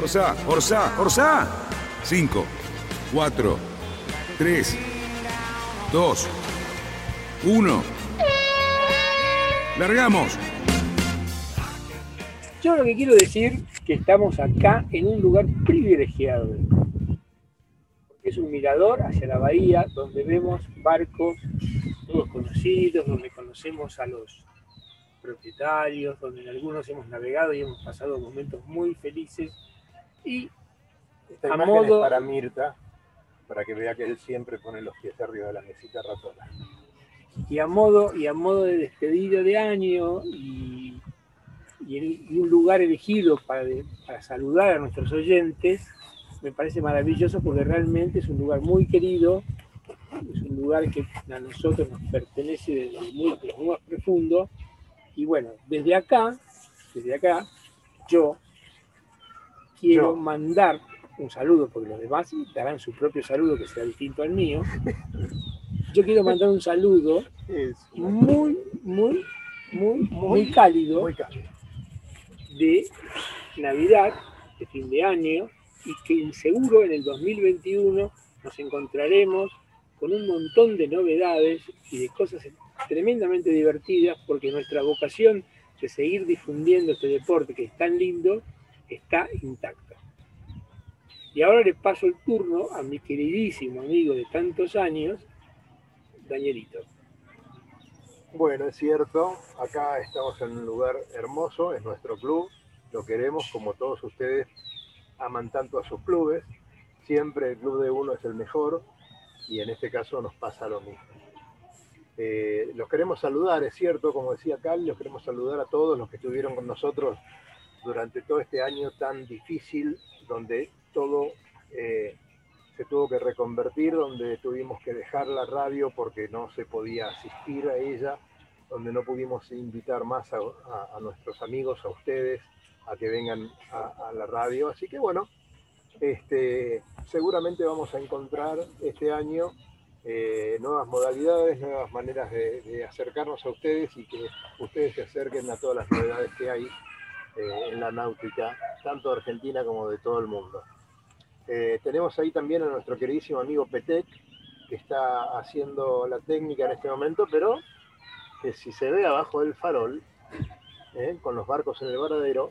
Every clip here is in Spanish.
Orsá, Orsá, Orsá. Cinco, cuatro, tres, dos, uno. Largamos. Yo lo que quiero decir que estamos acá en un lugar privilegiado. Es un mirador hacia la bahía donde vemos barcos todos conocidos, donde conocemos a los propietarios, donde en algunos hemos navegado y hemos pasado momentos muy felices. Y Esta A imagen modo- es para Mirta, para que vea que él siempre pone los pies arriba de la mesita ratona. y a modo y a modo de despedida de año y, y en- y un lugar elegido para, de- para saludar a nuestros oyentes me parece maravilloso porque realmente es un lugar muy querido es un lugar que a nosotros nos pertenece desde muy, desde lo más profundo y bueno desde acá desde acá yo quiero Yo. mandar un saludo porque los demás darán su propio saludo que sea distinto al mío yo quiero mandar un saludo muy, muy, muy cálido muy cálido. de Navidad, de fin de año, y que seguro en el 2021 nos encontraremos con un montón de novedades y de cosas tremendamente divertidas, porque nuestra vocación de seguir difundiendo este deporte que es tan lindo está intacta. Y ahora le paso el turno a mi queridísimo amigo de tantos años, Danielito. Bueno, es cierto, acá estamos en un lugar hermoso, es nuestro club, lo queremos como todos ustedes aman tanto a sus clubes, siempre el club de uno es el mejor y en este caso nos pasa lo mismo. Eh, los queremos saludar, es cierto, como decía Cal, los queremos saludar a todos los que estuvieron con nosotros durante todo este año tan difícil, donde todo eh, se tuvo que reconvertir, donde tuvimos que dejar la radio porque no se podía asistir a ella, donde no pudimos invitar más a, nuestros amigos, a ustedes, a que vengan a, la radio. Así que bueno, este, seguramente vamos a encontrar este año eh, nuevas modalidades, nuevas maneras de acercarnos a ustedes y que ustedes se acerquen a todas las novedades que hay eh, en la náutica, tanto de Argentina como de todo el mundo. Eh, tenemos ahí también a nuestro queridísimo amigo Petec, que está haciendo la técnica en este momento, pero que si se ve abajo del farol, eh, con los barcos en el varadero,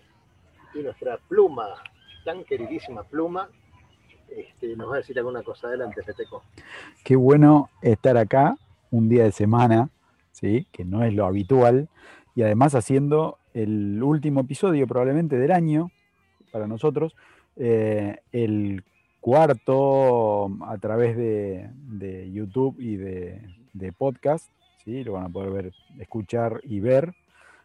y nuestra pluma, tan queridísima pluma, este, nos va a decir alguna cosa. Adelante, Peteco. Qué bueno estar acá un día de semana, ¿sí? que no es lo habitual, y además haciendo el último episodio probablemente del año para nosotros, eh, el cuarto a través de, YouTube y de, de podcast, ¿sí? lo van a poder ver, escuchar y ver.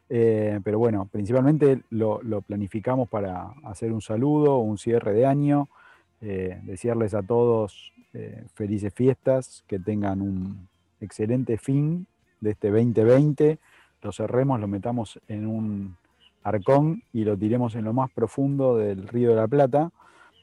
Eh, pero bueno, principalmente lo, lo planificamos para hacer un saludo, un cierre de año, eh, desearles a todos eh, felices fiestas, que tengan un excelente fin de este 2020, lo cerremos, lo metamos en un arcón y lo tiremos en lo más profundo del Río de la Plata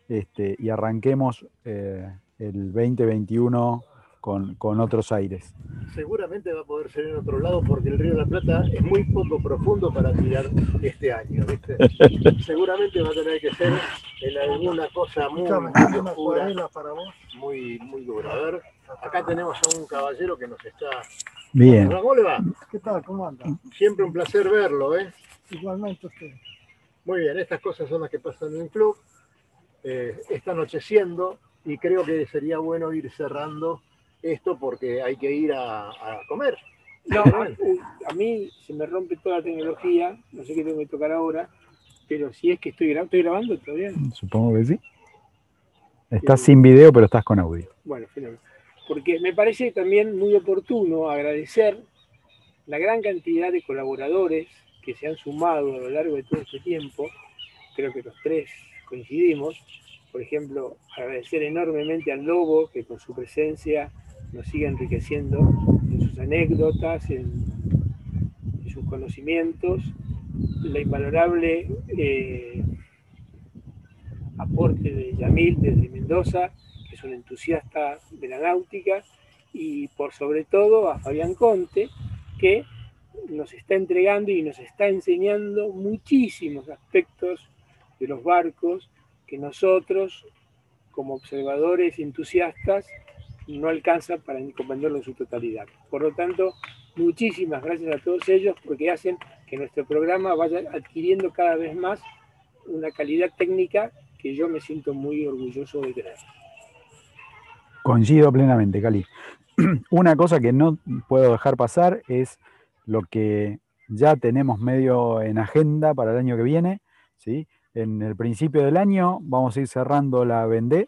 este, y arranquemos eh, el 2021 con, con otros aires. Seguramente va a poder ser en otro lado porque el Río de la Plata es muy poco profundo para tirar este año. ¿viste? Seguramente va a tener que ser en alguna cosa muy, muy oscura, para vos. muy, muy dura. A ver, acá tenemos a un caballero que nos está... Bien, ¿Cómo le va? ¿Qué tal? ¿Cómo anda? Siempre un placer verlo, ¿eh? Igualmente usted. Muy bien, estas cosas son las que pasan en el club. Eh, está anocheciendo y creo que sería bueno ir cerrando esto porque hay que ir a, a comer. No, a, a mí se me rompe toda la tecnología, no sé qué tengo que tocar ahora, pero si es que estoy, gra- ¿estoy grabando todavía. supongo que sí. Estás sin video, pero estás con audio. Bueno, fenómeno. Porque me parece también muy oportuno agradecer la gran cantidad de colaboradores que se han sumado a lo largo de todo este tiempo. Creo que los tres coincidimos. Por ejemplo, agradecer enormemente al Lobo que con su presencia nos sigue enriqueciendo en sus anécdotas, en, sus conocimientos, la invalorable eh, aporte de Yamil desde Mendoza, un entusiasta de la náutica, y por sobre todo a Fabián Conte, que nos está entregando y nos está enseñando muchísimos aspectos de los barcos que nosotros, como observadores entusiastas, no alcanza para comprenderlo en su totalidad. Por lo tanto, muchísimas gracias a todos ellos porque hacen que nuestro programa vaya adquiriendo cada vez más una calidad técnica que yo me siento muy orgulloso de tener. Coincido plenamente, Cali. Una cosa que no puedo dejar pasar es lo que ya tenemos medio en agenda para el año que viene. ¿sí? En el principio del año vamos a ir cerrando la Vendée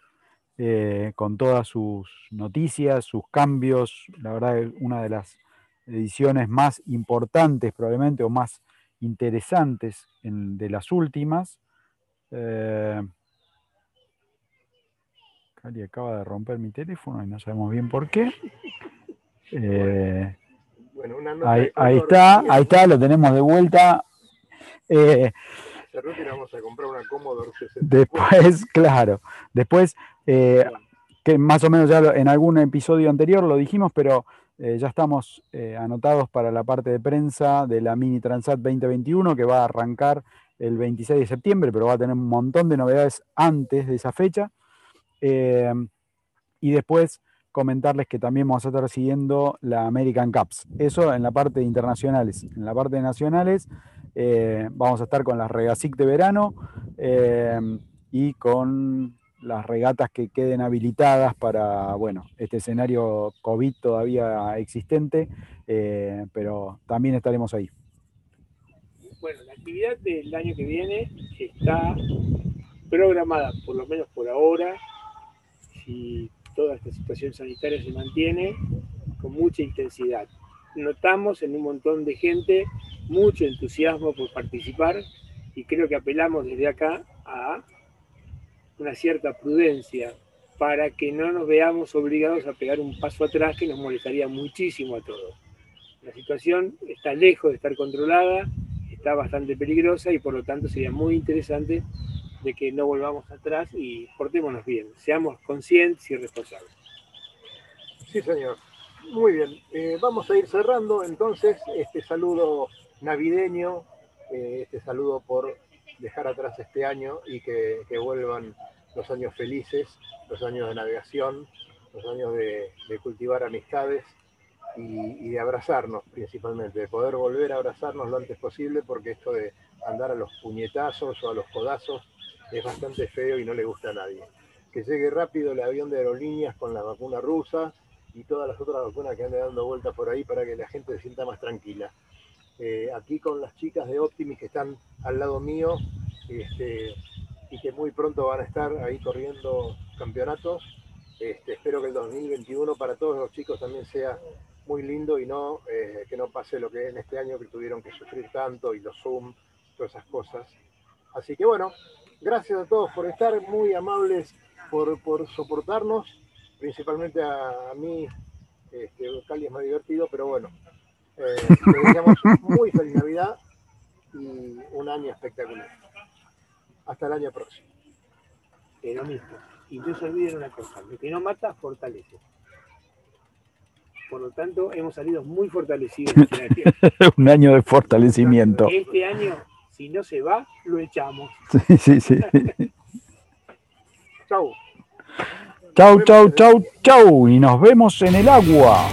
eh, con todas sus noticias, sus cambios. La verdad es una de las ediciones más importantes probablemente o más interesantes de las últimas. Eh, Cali acaba de romper mi teléfono y no sabemos bien por qué. Eh, Bueno, una nota ahí, está, ahí está, lo tenemos de vuelta. Eh, Cerruti, vamos a comprar una Commodore 64. después, claro, después, eh, que más o menos ya en algún episodio anterior lo dijimos, pero eh, ya estamos eh, anotados para la parte de prensa de la Mini Transat 2021 que va a arrancar el 26 de septiembre, pero va a tener un montón de novedades antes de esa fecha. Eh, y después comentarles que también vamos a estar siguiendo la American Cups. Eso en la parte de internacionales. En la parte de nacionales eh, vamos a estar con las Regasic de verano eh, y con las regatas que queden habilitadas para, bueno, este escenario COVID todavía existente, pero también estaremos ahí. Bueno, la actividad del año que viene está programada, por lo menos por ahora, si toda esta situación sanitaria se mantiene, con mucha intensidad. Notamos en un montón de gente mucho entusiasmo por participar y creo que apelamos desde acá a una cierta prudencia para que no nos veamos obligados a pegar un paso atrás que nos molestaría muchísimo a todos. La situación está lejos de estar controlada, está bastante peligrosa y por lo tanto sería muy interesante de que no volvamos atrás y portémonos bien, seamos conscientes y responsables. Sí, señor. Muy bien. Eh, vamos a ir cerrando entonces este saludo navideño, eh, este saludo por dejar atrás este año y que, vuelvan los años felices, los años de navegación, los años de, de cultivar amistades y, y de abrazarnos principalmente, de poder volver a abrazarnos lo antes posible porque esto de andar a los puñetazos o a los codazos es bastante feo y no le gusta a nadie. Que llegue rápido el avión de aerolíneas con la vacuna rusa y todas las otras vacunas que ande dando vuelta por ahí para que la gente se sienta más tranquila. Eh, aquí con las chicas de Optimis que están al lado mío este, y que muy pronto van a estar ahí corriendo campeonatos. Este, espero que el 2021 para todos los chicos también sea muy lindo y no eh, que no pase lo que en este año que tuvieron que sufrir tanto y los Zoom, todas esas cosas. Así que bueno, gracias a todos por estar, muy amables por, por soportarnos, principalmente a, a mí, este, Cali es más divertido, pero bueno, eh, les deseamos muy feliz Navidad y un año espectacular. Hasta el año próximo. Lo mismo. Y no se olviden una cosa, lo que no mata, fortalece. Por lo tanto, hemos salido muy fortalecidos. Un año de fortalecimiento. Este año, si no se va, lo echamos. Sí, sí, sí. Chau. Chau, chau, chau, chau. Y nos vemos en el agua.